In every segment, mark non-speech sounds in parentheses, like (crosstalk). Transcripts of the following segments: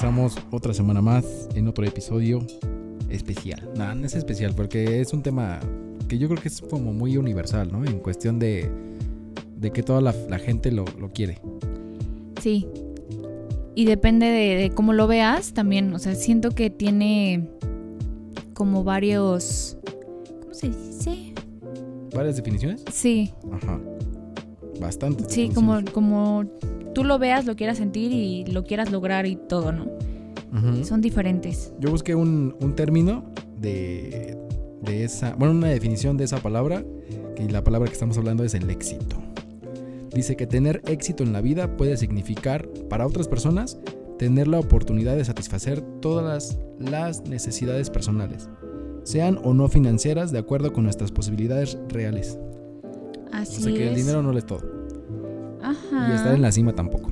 regresamos otra semana más en otro episodio especial. No, no es especial porque es un tema que yo creo que es como muy universal, ¿no? En cuestión de, de que toda la, la gente lo, lo, quiere. Sí. Y depende de, de, cómo lo veas también. O sea, siento que tiene como varios... ¿Cómo se dice? ¿Varias definiciones? Sí. Ajá. Bastante. Sí, como, como tú lo veas, lo quieras sentir y lo quieras lograr y todo, ¿no? Uh -huh. Son diferentes. Yo busqué un, un término de, de, esa, bueno, una definición de esa palabra, que la palabra que estamos hablando es el éxito. Dice que tener éxito en la vida puede significar, para otras personas, tener la oportunidad de satisfacer todas las, las necesidades personales, sean o no financieras, de acuerdo con nuestras posibilidades reales. Así o sea que es. el dinero no lo es todo. Ajá. Y estar en la cima tampoco.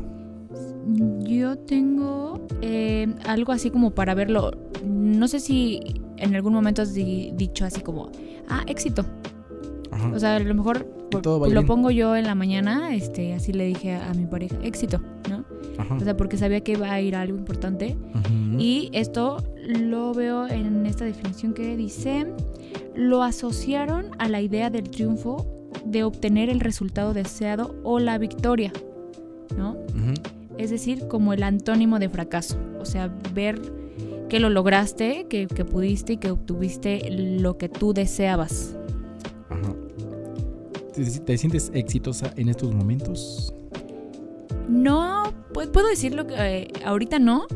Yo tengo eh, algo así como para verlo. No sé si en algún momento has di dicho así como, ah, éxito. Ajá. O sea, a lo mejor lo bien. pongo yo en la mañana, este, así le dije a, a mi pareja, éxito, ¿no? Ajá. O sea, porque sabía que iba a ir algo importante. Ujú. Y esto lo veo en esta definición que dice, lo asociaron a la idea del triunfo de obtener el resultado deseado o la victoria, ¿no? Es decir, como el antónimo de fracaso. O sea, ver que lo lograste, que, que pudiste y que obtuviste lo que tú deseabas. Ajá. ¿Te, te sientes exitosa en estos momentos? No, pu- puedo decirlo que eh, ahorita no,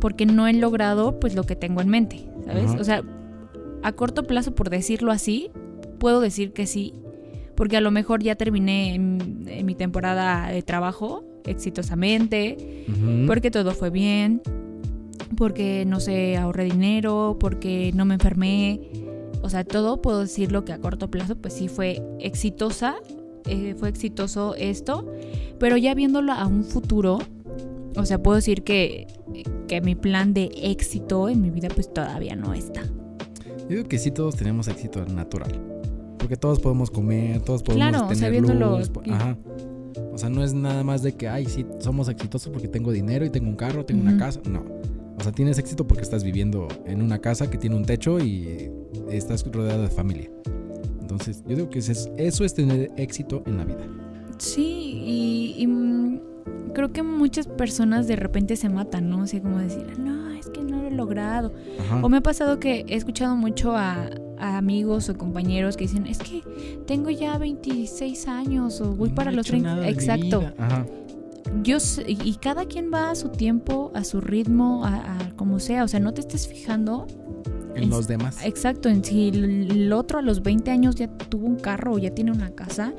porque no he logrado pues lo que tengo en mente, ¿sabes? Ajá. O sea, a corto plazo, por decirlo así, puedo decir que sí, porque a lo mejor ya terminé en, en mi temporada de trabajo exitosamente, porque todo fue bien, porque no sé, ahorré dinero, porque no me enfermé. O sea, todo puedo decirlo que a corto plazo pues sí fue exitosa, eh, fue exitoso esto, pero ya viéndolo a un futuro, o sea, puedo decir que, que mi plan de éxito en mi vida pues todavía no está. Yo digo que sí, todos tenemos éxito natural. Porque todos podemos comer, todos podemos Claro, o sea, tener viéndolo luz. Ajá. O sea, no es nada más de que, ay, sí, somos exitosos porque tengo dinero y tengo un carro, tengo una casa. No. O sea, tienes éxito porque estás viviendo en una casa que tiene un techo y estás rodeado de familia. Entonces, yo digo que eso es, eso es tener éxito en la vida. Sí, y, y, mm, creo que muchas personas de repente se matan, ¿no? Así como decir, no, es que no lo he logrado. Ajá. O me ha pasado que he escuchado mucho a, a amigos o compañeros que dicen, es que tengo ya 26 años o voy No para he los hecho 30. nada de mi Exacto. Ajá. Yo sé- y cada quien va a su tiempo, a su ritmo, a, a como sea. O sea, no te estés fijando. En En- los demás. Exacto, en si el el otro a los 20 años ya tuvo un carro o ya tiene una casa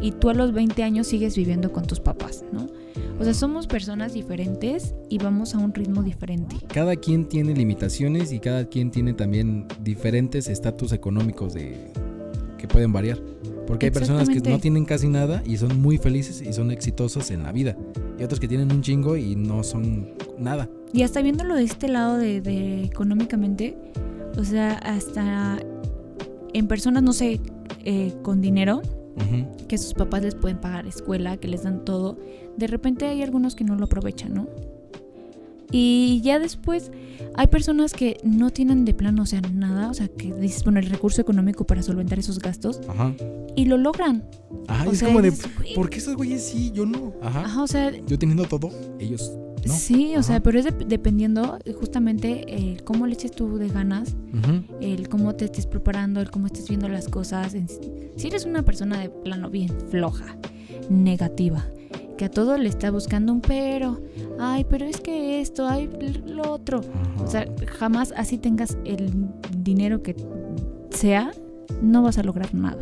y tú a los 20 años sigues viviendo con tus papás, ¿no? O sea, somos personas diferentes y vamos a un ritmo diferente. Cada quien tiene limitaciones y cada quien tiene también diferentes estatus económicos de que pueden variar. Porque hay personas que no tienen casi nada y son muy felices y son exitosos en la vida. Y otros que tienen un chingo y no son nada. Y hasta viéndolo de este lado de, de económicamente, o sea, hasta en personas, no sé, eh, con dinero, Que sus papás les pueden pagar escuela, que les dan todo, de repente hay algunos que no lo aprovechan, ¿no? Y ya después hay personas que no tienen de plano, o sea, nada, o sea, que bueno, el recurso económico para solventar esos gastos Ajá. y lo logran. Ajá, o es sea, como de, ¿por qué esos güeyes sí, yo no? Ajá. Ajá, o sea, Yo teniendo todo, ellos no. sí, o sea, pero es de- dependiendo eh, justamente el cómo le eches tú de ganas, el cómo te estés preparando, el cómo estés viendo las cosas. Si eres una persona de plano bien floja, negativa, que a todo le está buscando un pero, ay, pero es que esto, ay, lo otro. Ajá. O sea, jamás así tengas el dinero que sea, no vas a lograr nada.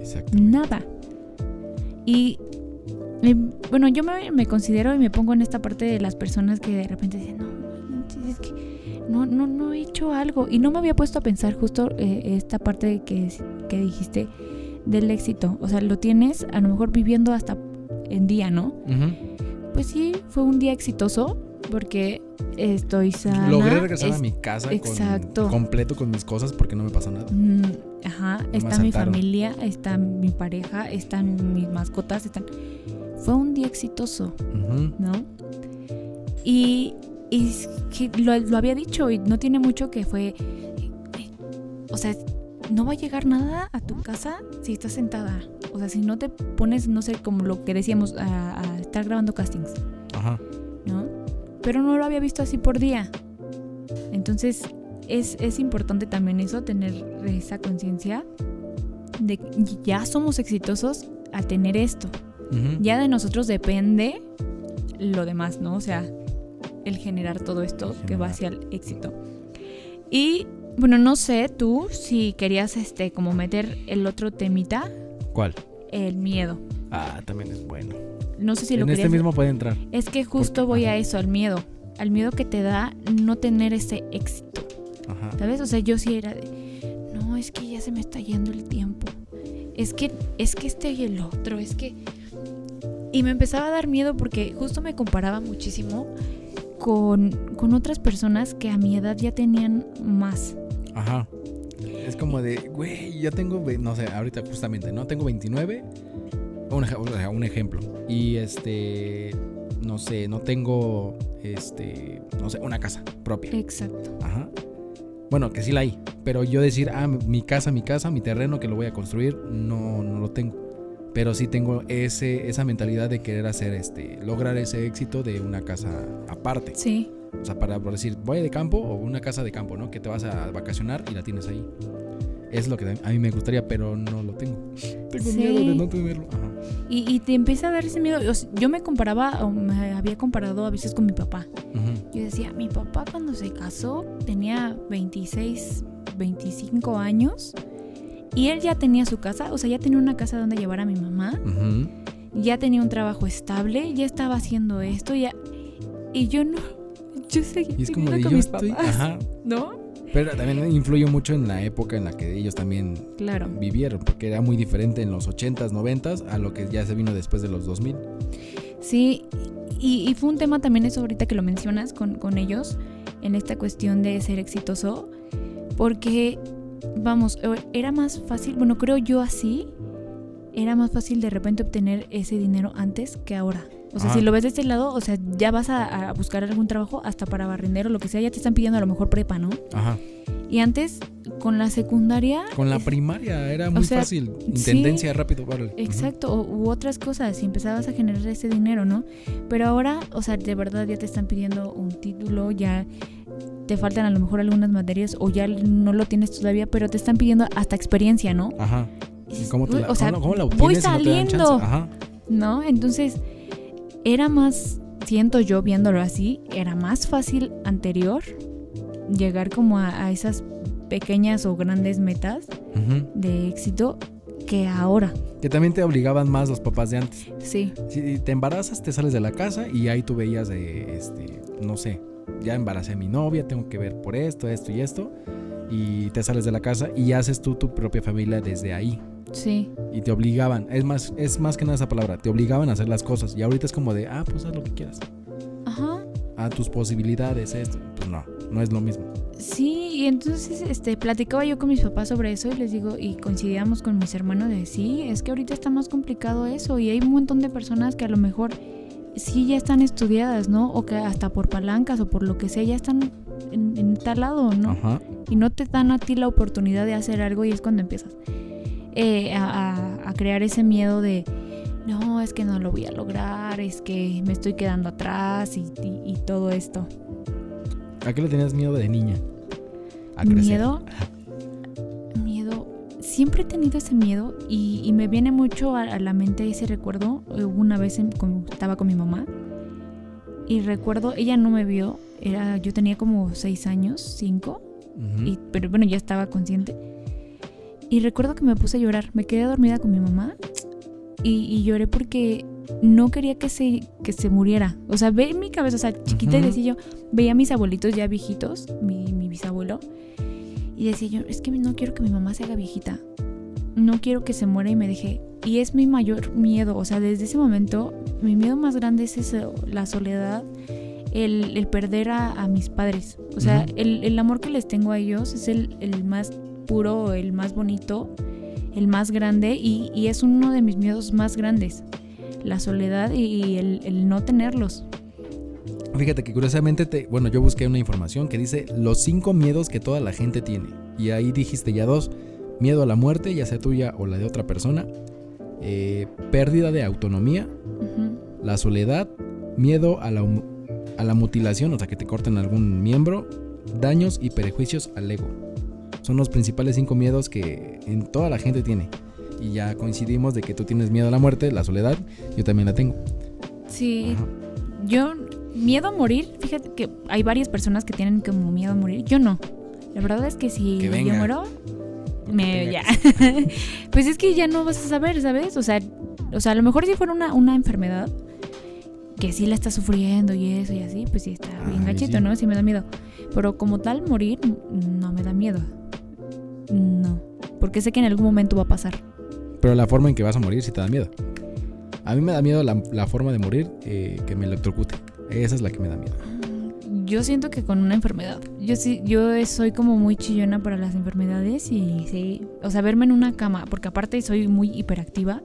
Exacto. Nada. Y, y, bueno, yo me, me considero y me pongo en esta parte de las personas que de repente dicen, no, manches, es que no, no, no he hecho algo. Y no me había puesto a pensar justo eh, esta parte que, que dijiste del éxito. O sea, lo tienes a lo mejor viviendo hasta en día, ¿no? Ujú. Pues sí, fue un día exitoso porque estoy sana. Logré regresar a mi casa con- exacto. completo con mis cosas porque no me pasó nada. Mm, ajá, está mi familia, está mi pareja, están mis mascotas, están... Fue un día exitoso. ¿no? Y Y lo, lo había dicho y no tiene mucho que fue... O sea, no va a llegar nada a tu casa si estás sentada. O sea, si no te pones, no sé, como lo que decíamos, a, a estar grabando castings, Ajá. ¿no? Pero no lo había visto así por día. Entonces, es, es importante también eso, tener esa conciencia de que ya somos exitosos al tener esto. Ya de nosotros depende lo demás, ¿no? O sea, el generar todo esto que va hacia el éxito. Y bueno, no sé tú si querías este como meter el otro temita, ¿Cuál? el miedo. Ah, también es bueno. No sé si lo en este mismo puede entrar. Es que justo Porque- voy a eso, al miedo. Al miedo que te da no tener ese éxito. Ajá. ¿Sabes? O sea, yo sí era de, no, es que ya se me está yendo el tiempo. Es que, es que este y el otro, es que... Y me empezaba a dar miedo porque justo me comparaba muchísimo con, con otras personas que a mi edad ya tenían más. Ajá. Es como de, güey, ya tengo, no sé, ahorita justamente, ¿no? Tengo 29, un, ej- o sea, un ejemplo. Y este, no sé, no tengo, este, no sé, una casa propia. Exacto. Ajá. Bueno, que sí la hay. Pero yo decir, ah, mi casa, mi casa, mi terreno que lo voy a construir, no, no lo tengo. Pero sí tengo ese, esa mentalidad de querer hacer este, lograr ese éxito de una casa aparte. Sí. O sea, para decir, voy de campo o una casa de campo, ¿no? Que te vas a vacacionar y la tienes ahí. Es lo que a mí me gustaría, pero no lo tengo. (laughs) Tengo Sí. miedo de no tenerlo. Ajá. Y, y te empieza a dar ese miedo. O sea, Yo me comparaba, o me había comparado a veces con mi papá. Yo decía, mi papá cuando se casó tenía 26, 25 años y él ya tenía su casa, o sea, ya tenía una casa donde llevar a mi mamá, ya tenía un trabajo estable, ya estaba haciendo esto, ya... Y yo no, yo seguía Y es como de yo mis estoy. papás, Ajá. ¿no? Pero también influye mucho en la época en la que ellos también Claro. vivieron, porque era muy diferente en los 80s, 90s a lo que ya se vino después de los 2000. Sí, y, y fue un tema también eso ahorita que lo mencionas con, con ellos, en esta cuestión de ser exitoso, porque, vamos, era más fácil, bueno, creo yo así, era más fácil de repente obtener ese dinero antes que ahora. O sea, Ajá. si lo ves de este lado, o sea, ya vas a, a buscar algún trabajo hasta para barrendero, lo que sea, ya te están pidiendo a lo mejor prepa, ¿no? Ajá. Y antes, con la secundaria... Con la es- primaria era muy sea, fácil. Intendencia rápido. Ujú. Exacto, o- u otras cosas, y empezabas a generar ese dinero, ¿no? Pero ahora, o sea, de verdad ya te están pidiendo un título, ya te faltan a lo mejor algunas materias o ya no lo tienes todavía, pero te están pidiendo hasta experiencia, ¿no? Ajá. Y ¿Cómo, te "Uy, la, o sea, cómo- cómo la voy si no saliendo, Ajá. ¿no? Entonces, era más, siento yo viéndolo así, era más fácil anterior llegar como a, a esas pequeñas o grandes metas de éxito que ahora, Que también te obligaban más los papás de antes. sí. Si te embarazas, te sales de la casa y ahí tú veías de, este, no sé, ya embaracé a mi novia, tengo que ver por esto, esto y esto. Y te sales de la casa y haces tú tu propia familia desde ahí. Sí, Y te obligaban, es más, es más que nada esa palabra, te obligaban a hacer las cosas. Y ahorita es como de, ah, pues haz lo que quieras. ajá, A tus posibilidades, esto. Pues no, no es lo mismo. sí, y entonces este platicaba yo con mis papás sobre eso y les digo, y coincidíamos con mis hermanos de sí, es que ahorita está más complicado eso, y hay un montón de personas que a lo mejor sí ya están estudiadas, ¿no? O que hasta por palancas o por lo que sea ya están en, en tal lado, ¿no? Ajá. y no te dan a ti la oportunidad de hacer algo y es cuando empiezas eh, a, a- crear ese miedo de no, es que no lo voy a lograr, es que me estoy quedando atrás y, y- y todo esto. ¿A qué le tenías miedo de niña? A crecer. Miedo. Siempre he tenido ese miedo y, y me viene mucho a, a la mente ese recuerdo. Eh, Una vez en- con- estaba con mi mamá y recuerdo, ella no me vio, era, yo tenía como seis años, cinco. Y- pero bueno, ya estaba consciente. Y recuerdo que me puse a llorar. Me quedé dormida con mi mamá y, y lloré porque no quería que se, que se muriera. O sea, ve en mi cabeza, o sea, chiquita y decía yo, veía a mis abuelitos ya viejitos, mi, mi bisabuelo, y decía yo, es que no quiero que mi mamá se haga viejita. No quiero que se muera y me deje. Y es mi mayor miedo. O sea, desde ese momento, mi miedo más grande es eso, la soledad, el, el perder a, a mis padres. O sea, el, el amor que les tengo a ellos es el, el más puro, el más bonito, el más grande y, y es uno de mis miedos más grandes. La soledad y, y el, el no tenerlos. Fíjate que curiosamente, te, bueno, yo busqué una información que dice los cinco miedos que toda la gente tiene. Y ahí dijiste ya dos. Miedo a la muerte, ya sea tuya o la de otra persona. eh, pérdida de autonomía. La soledad. Miedo a la, a la mutilación, o sea, que te corten algún miembro. Daños y prejuicios al ego. Son los principales cinco miedos que en toda la gente tiene. Y ya coincidimos de que tú tienes miedo a la muerte, la soledad. Yo también la tengo. Sí, Ajá. yo, miedo a morir, fíjate que hay varias personas que tienen como miedo a morir. Yo no. La verdad es que si Que yo muero, me, ya. (laughs) pues es que ya no vas a saber, ¿sabes? O sea, o sea, a lo mejor si fuera una, una enfermedad que sí la está sufriendo y eso y así, pues sí está bien Ay, gachito, sí. ¿no? Sí me da miedo. Pero como tal, morir no me da miedo. No. Porque sé que en algún momento va a pasar. Pero la forma en que vas a morir sí te da miedo. A mí me da miedo la, la forma de morir eh, que me electrocute. Esa es la que me da miedo. Yo siento que con una enfermedad. Yo sí, yo soy como muy chillona para las enfermedades y sí, o sea, verme en una cama, porque aparte soy muy hiperactiva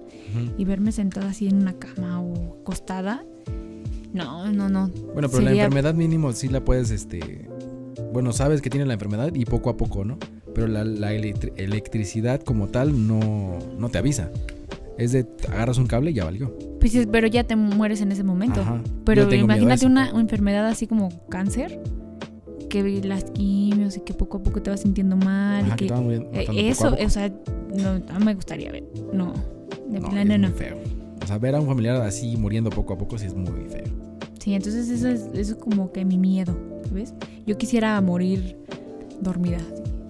y verme sentada así en una cama o acostada, no, no, no. Bueno, pero la enfermedad mínimo sí la puedes, este... Bueno, sabes que tiene la enfermedad y poco a poco, ¿no? Pero la, la electri- electricidad como tal no, no te avisa. Es de agarras un cable y ya valió. Pues pero ya te mueres en ese momento. Ajá. Pero imagínate una, una enfermedad así como cáncer, que las quimios y que poco a poco te vas sintiendo mal. y Ajá, que que, muriendo- eh, poco eso, poco. o sea, no, no me gustaría ver. No, de No, plano es no. muy feo. O sea, ver a un familiar así muriendo poco a poco sí es muy feo. Sí, entonces eso es, eso es como que mi miedo, ¿ves? Yo quisiera morir dormida,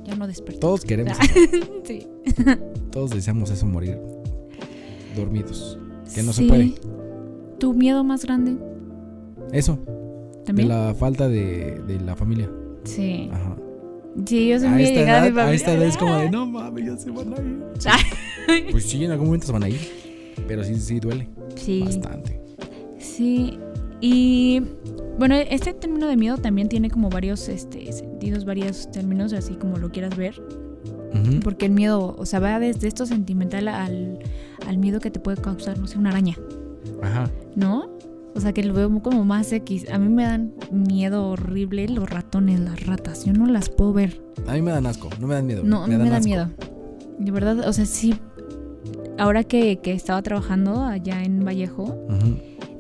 ya no despertar. Todos queremos, (laughs) Sí. todos deseamos eso, morir dormidos. Que no se Sí. puede. ¿Tu miedo más grande Eso, también? de la falta de, de la familia. Sí. Ajá. Sí, yo soy A muy esta, allegada a mi edad, a familia. esta edad es como de, no (laughs) mames, ya se van a ir. (laughs) Pues sí, en algún momento se van a ir. Pero sí, sí duele Sí. bastante. Sí, y bueno, este término de miedo también tiene como varios este, sentidos, varios términos, así como lo quieras ver. Ujú. Porque el miedo, o sea, va desde esto sentimental al, al miedo que te puede causar, no sé, una araña, Ajá. ¿no? O sea, que lo veo como más X. A mí me dan miedo horrible los ratones, las ratas. Yo no las puedo ver. A mí me dan asco, no me dan miedo. No, a mí me, dan da asco. miedo. De verdad, o sea, sí. Ahora que, que estaba trabajando allá en Vallejo,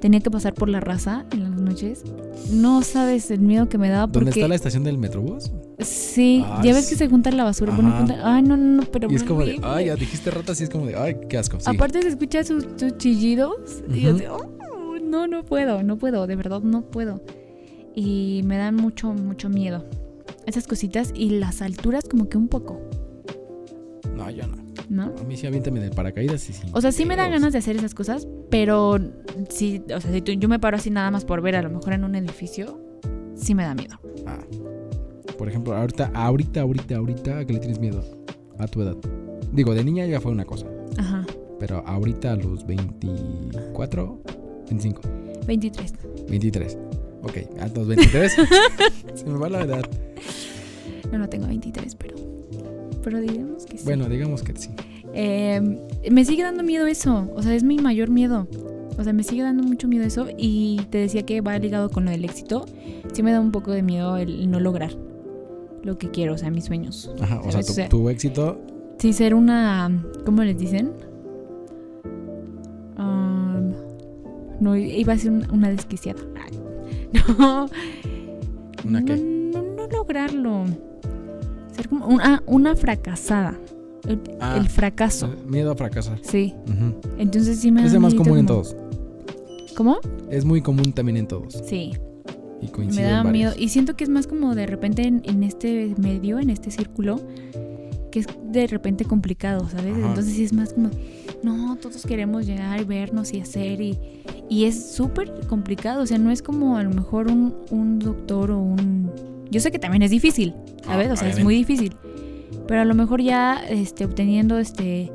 tenía que pasar por la raza en las noches. No sabes el miedo que me daba ¿Dónde está la estación del Metrobús? Sí, ya ves que se junta la basura, bueno, ay no, no, no, pero Y es como de, ay, ya dijiste ratas y es como de, ay, qué asco. Sí. Aparte se escucha sus, sus chillidos y yo de, "Oh, no, no puedo, no puedo, de verdad no puedo. Y me dan mucho, mucho miedo. Esas cositas y las alturas como que un poco, No, yo no. ¿no? A mí sí aviéntame del paracaídas y sí. O sea, sí me dan ganas de hacer esas cosas, pero sí, o sea, si tú- yo me paro así nada más por ver a lo mejor en un edificio, sí me da miedo. Ah. Por ejemplo, ahorita, ahorita, ahorita, ahorita, ¿a qué le tienes miedo? A tu edad. Digo, de niña ya fue una cosa. Ajá. Pero ahorita a los 24, 25, 23. 23. Ok, a los 23. (laughs) se me va la edad. No, no tengo 23, pero. Pero digamos que sí. Bueno, digamos que sí. Eh, me sigue dando miedo eso. O sea, es mi mayor miedo. O sea, me sigue dando mucho miedo eso. Y te decía que va ligado con lo del éxito. Sí me da un poco de miedo el no lograr lo que quiero, o sea, mis sueños. Ajá, o sea, tu, O sea- tu éxito. Sí, ser una. ¿Cómo les dicen? Um, no, iba a ser una, una desquiciada. (laughs) No. ¿Una qué? No, no lograrlo. Ser como una, una fracasada. El, Ah, el fracaso. Miedo a fracasar. Sí. Ujú. Entonces sí me Es más común en todos. ¿Cómo? Es muy común también en todos. Sí. Y Me coincide da en miedo. varios. Y siento que es más como de repente en, en este medio, en este círculo, que es de repente complicado, ¿sabes? Ajá. Entonces sí es más como, no, todos queremos llegar y vernos y hacer y, y es súper complicado. O sea, no es como a lo mejor un, un doctor o un... Yo sé que también es difícil, ¿sabes? Ah, o sea, es muy difícil. Pero a lo mejor ya este, obteniendo este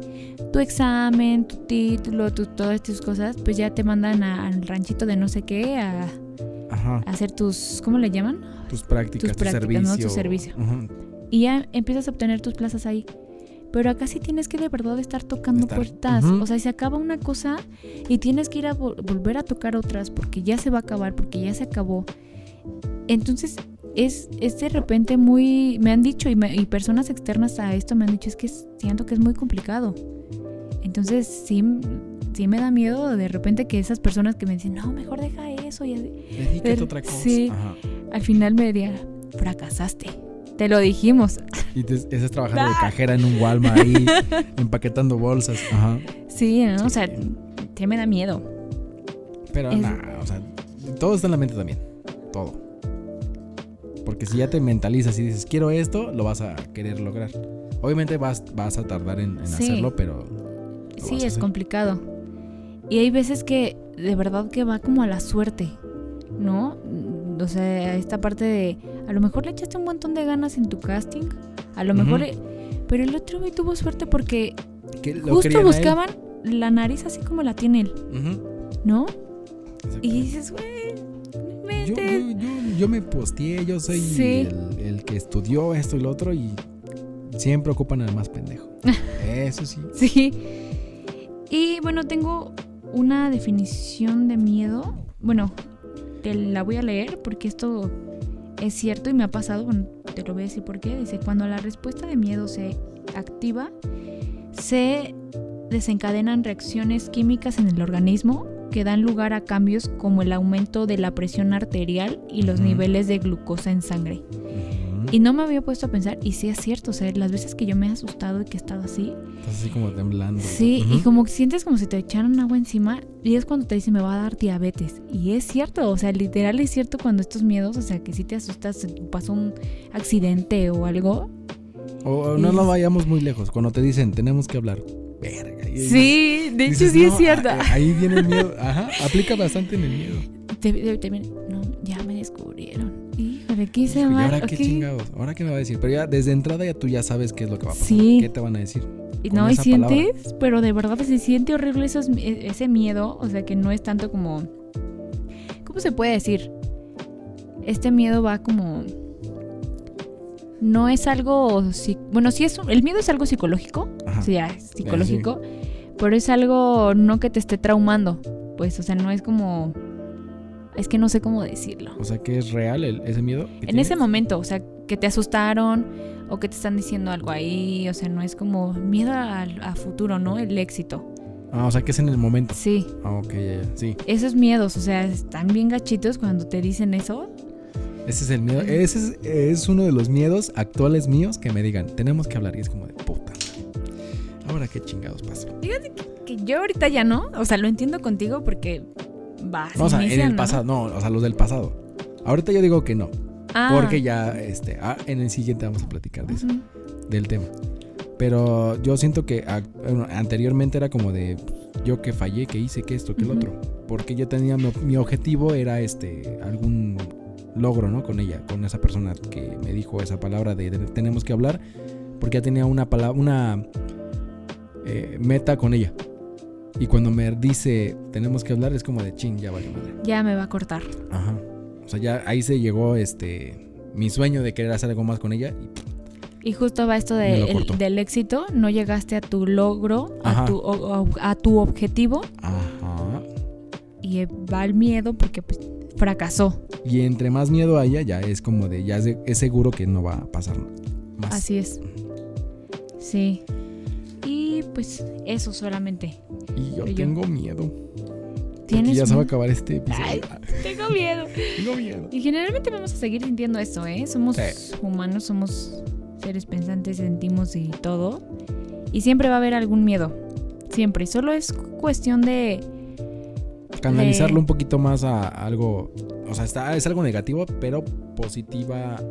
tu examen, tu título, tu, todas estas cosas, pues ya te mandan a- al ranchito de no sé qué a, Ajá. hacer tus, ¿cómo le llaman? Tus prácticas, tus tu prácticas, servicio. ¿no? Tu servicio. Y ya empiezas a obtener tus plazas ahí. Pero acá sí tienes que de verdad estar tocando Estar, puertas. ujú. O sea, se acaba una cosa y tienes que ir a vol- volver a tocar otras porque ya se va a acabar, porque ya se acabó. Entonces, es, es de repente muy... Me han dicho y, me- y personas externas a esto me han dicho, es que siento que es muy complicado. Entonces, sí, sí me da miedo de repente que esas personas que me dicen, no, mejor deja eso y así", Dedícate a otra cosa. sí. Ajá. al final me digan, fracasaste. Te lo dijimos. (laughs) Y te, estás trabajando de Ah. cajera en un Walmart ahí, empaquetando bolsas. Ajá. Sí, ¿no? O sea, sí me da miedo. Pero Es- nah, o sea, todo está en la mente también. Todo. Porque si ya te mentalizas y dices, quiero esto, lo vas a querer lograr. Obviamente vas, vas a tardar en, en Sí. hacerlo, pero. Sí, es complicado. Y hay veces que de verdad que va como a la suerte, ¿no? O sea, esta parte de, a lo mejor le echaste un montón de ganas en tu casting, a lo mejor, Ujú. le- pero el otro güey tuvo suerte porque Que lo justo buscaban la nariz así como la tiene él. ¿no? Y dices, güey, Yo, inventes". yo, yo, yo me posteé, yo soy Sí. el, el que estudió esto y lo otro y siempre ocupan al más pendejo. (laughs) Eso sí. Sí. Y bueno, tengo una definición de miedo. Bueno, te la voy a leer porque esto es cierto y me ha pasado. Bueno, te lo voy a decir por qué. Dice, cuando la respuesta de miedo se activa, se desencadenan reacciones químicas en el organismo que dan lugar a cambios como el aumento de la presión arterial y los niveles de glucosa en sangre. Y no me había puesto a pensar, y sí es cierto, o sea, las veces que yo me he asustado y que he estado así, Estás así como temblando. Sí, y como que sientes como si te echaran agua encima y es cuando te dicen me va a dar diabetes. Y es cierto, o sea, literal es cierto cuando estos miedos, o sea, que si te asustas, pasó un accidente o algo. O, no nos vayamos muy lejos. Cuando te dicen, tenemos que hablar. Verga. Sí, de hecho sí "No, es cierto. Ahí viene el miedo. Ajá. Aplica bastante en el miedo. Te- te- no, ya me descubrieron. Híjole, ¿qué hice Híjole, ¿y ahora qué chingados? ¿Ahora qué me va a decir? Pero ya desde entrada ya tú ya sabes qué es lo que va a pasar. Sí. ¿Qué te van a decir? No, y palabra. sientes, pero de verdad se siente horrible esos- e- ese miedo, o sea, que no es tanto como... ¿Cómo se puede decir? Este miedo va como... No es algo... Bueno, sí es... un- El miedo es algo psicológico, Ajá. sí, ya es psicológico, pero es algo no que te esté traumando, pues, o sea, no es como... Es que no sé cómo decirlo. O sea, que es real el- ese miedo. que En ese momento, o sea, que te asustaron o que te están diciendo algo ahí, o sea, no es como miedo al a futuro, ¿no? El éxito. Ah, o sea, que es en el momento. Sí, Ah, ok, ya, ya. Sí. esos miedos, o sea, están bien gachitos cuando te dicen eso. Ese es el miedo. Ese es, es uno de los miedos actuales míos que me digan, tenemos que hablar. Y es como de puta. Ahora qué chingados pasa. Que yo ahorita ya no, o sea, lo entiendo contigo porque vas. No, o sea, en el pasado, no, o sea, los del pasado. Ahorita yo digo que no, Ah, porque ya, este, ah, en el siguiente vamos a platicar de eso, del tema. Pero yo siento que ah, bueno, anteriormente era como de yo que fallé, que hice, que esto, que el otro. Porque yo tenía, mi, mi objetivo era este, algún logro, ¿no? Con ella, con esa persona que me dijo esa palabra de, de tenemos que hablar, porque ya tenía una palabra, una eh, meta con ella. Y cuando me dice tenemos que hablar, es como de ching, ya vale madre. Ya me va a cortar. Ajá. O sea, ya ahí se llegó este mi sueño de querer hacer algo más con ella. Y Y justo va esto de el- del éxito, no llegaste a tu logro, a tu, o- a tu objetivo ajá. y va el miedo porque pues, fracasó. Y entre más miedo haya, ya es como de ya es seguro que no va a pasar más. Así es. Sí. Pues eso solamente. Y yo tengo miedo. ¿Tienes ya se va a acabar este episodio. Ay. (laughs) Tengo miedo. Tengo miedo. Y generalmente vamos a seguir sintiendo esto, ¿eh? Somos Sí. humanos, somos seres pensantes, sentimos y todo. Y siempre va a haber algún miedo. Siempre. Solo es cuestión de... Canalizarlo de- un poquito más a algo. O sea, está, es algo negativo, pero positiva.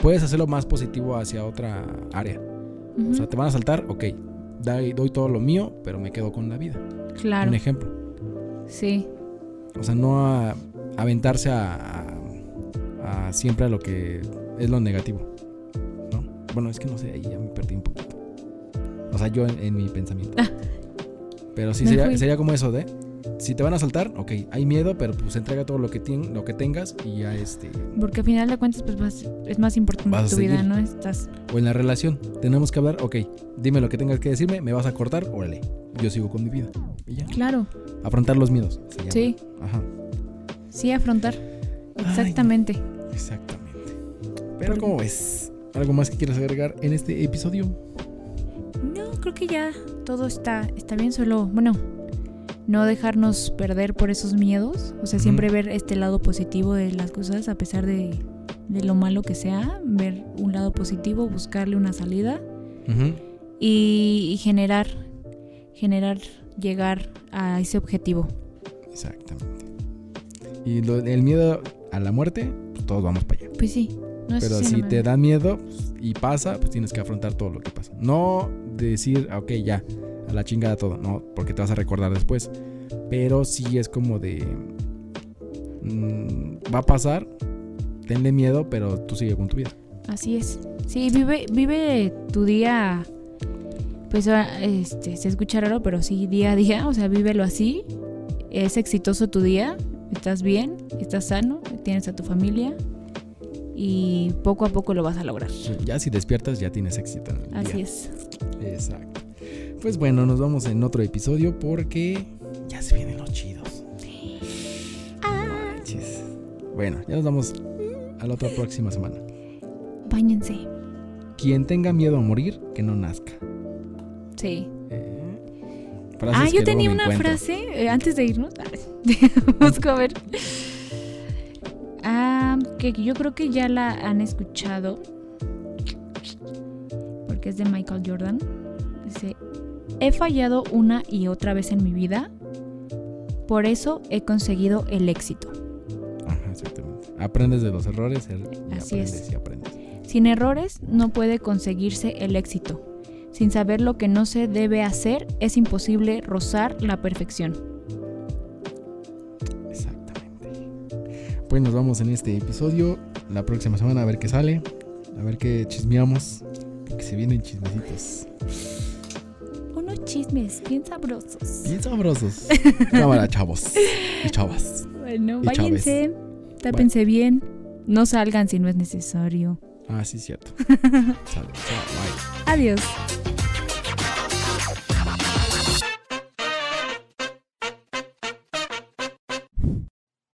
Puedes hacerlo más positivo hacia otra área. O sea, te van a saltar, ok. Doy, doy todo lo mío, pero me quedo con la vida. claro. Un ejemplo. Sí. O sea, no a, aventarse a, a- siempre a lo que es lo negativo. ¿no? Bueno, es que no sé, ahí ya me perdí un poquito. O sea, yo en, en mi pensamiento. Ah. (laughs) Pero sí, sería, sería como eso de si te van a saltar, ok, hay miedo, pero pues entrega todo lo que, tien- lo que tengas y ya este... Porque al final de cuentas, pues vas- es más importante tu vida. ¿no? Estás. O en la relación, tenemos que hablar, ok, dime lo que tengas que decirme, me vas a cortar, órale, yo sigo con mi vida. Y ya. Claro. Afrontar los miedos. Sí. Ajá, Sí, afrontar. Exactamente. exactamente. Pero Por- ¿cómo ves? ¿Algo más que quieras agregar en este episodio? No, creo que ya todo está, está bien, solo, bueno, no dejarnos perder por esos miedos. O sea, siempre ver este lado positivo de las cosas, a pesar de, de lo malo que sea, ver un lado positivo, buscarle una salida y, y generar, generar, llegar a ese objetivo. Exactamente. Y lo- el miedo a la muerte, pues, todos vamos para allá. Pues sí. No Pero sí no si me- te da miedo pues, y pasa, pues tienes que afrontar todo lo que pasa. No decir, "Ah, ok, ya, a la chingada todo, no, porque te vas a recordar después. Pero sí es como de. mm, va a pasar, tenle miedo, pero tú sigue con tu vida. Así es. Sí, vive, vive tu día. Pues ah, este, se escucha raro, pero sí, día a día. O sea, vívelo así. Es exitoso tu día. Estás bien, estás sano, tienes a tu familia. Y poco a poco lo vas a lograr. Ya si despiertas, ya tienes éxito en el Así día. es. Exacto. Pues bueno, nos vamos en otro episodio porque ya se vienen los chidos. Manches. Bueno, ya nos vamos a la otra próxima semana. Báñense. Quien tenga miedo a morir, que no nazca. Sí. Eh, Ah, yo tenía una encuentro. frase eh, antes de irnos. (laughs) Busco a ver. Ah, que yo creo que ya la han escuchado. Porque es de Michael Jordan. Dice: He fallado una y otra vez en mi vida. Por eso he conseguido el éxito. Ajá, exactamente. Aprendes de los errores er- y Así aprendes es. y aprendes. Sin errores no puede conseguirse el éxito. Sin saber lo que no se debe hacer, es imposible rozar la perfección. Exactamente. Pues nos vamos en este episodio. La próxima semana a ver qué sale. A ver qué chismeamos. Porque se vienen chismecitos. Chismes bien sabrosos. Bien sabrosos. (laughs) Cámara, chavos. Y chavas. Bueno, Y váyanse, tápense bien, no salgan si no es necesario. Ah, sí, cierto. (laughs) Adiós.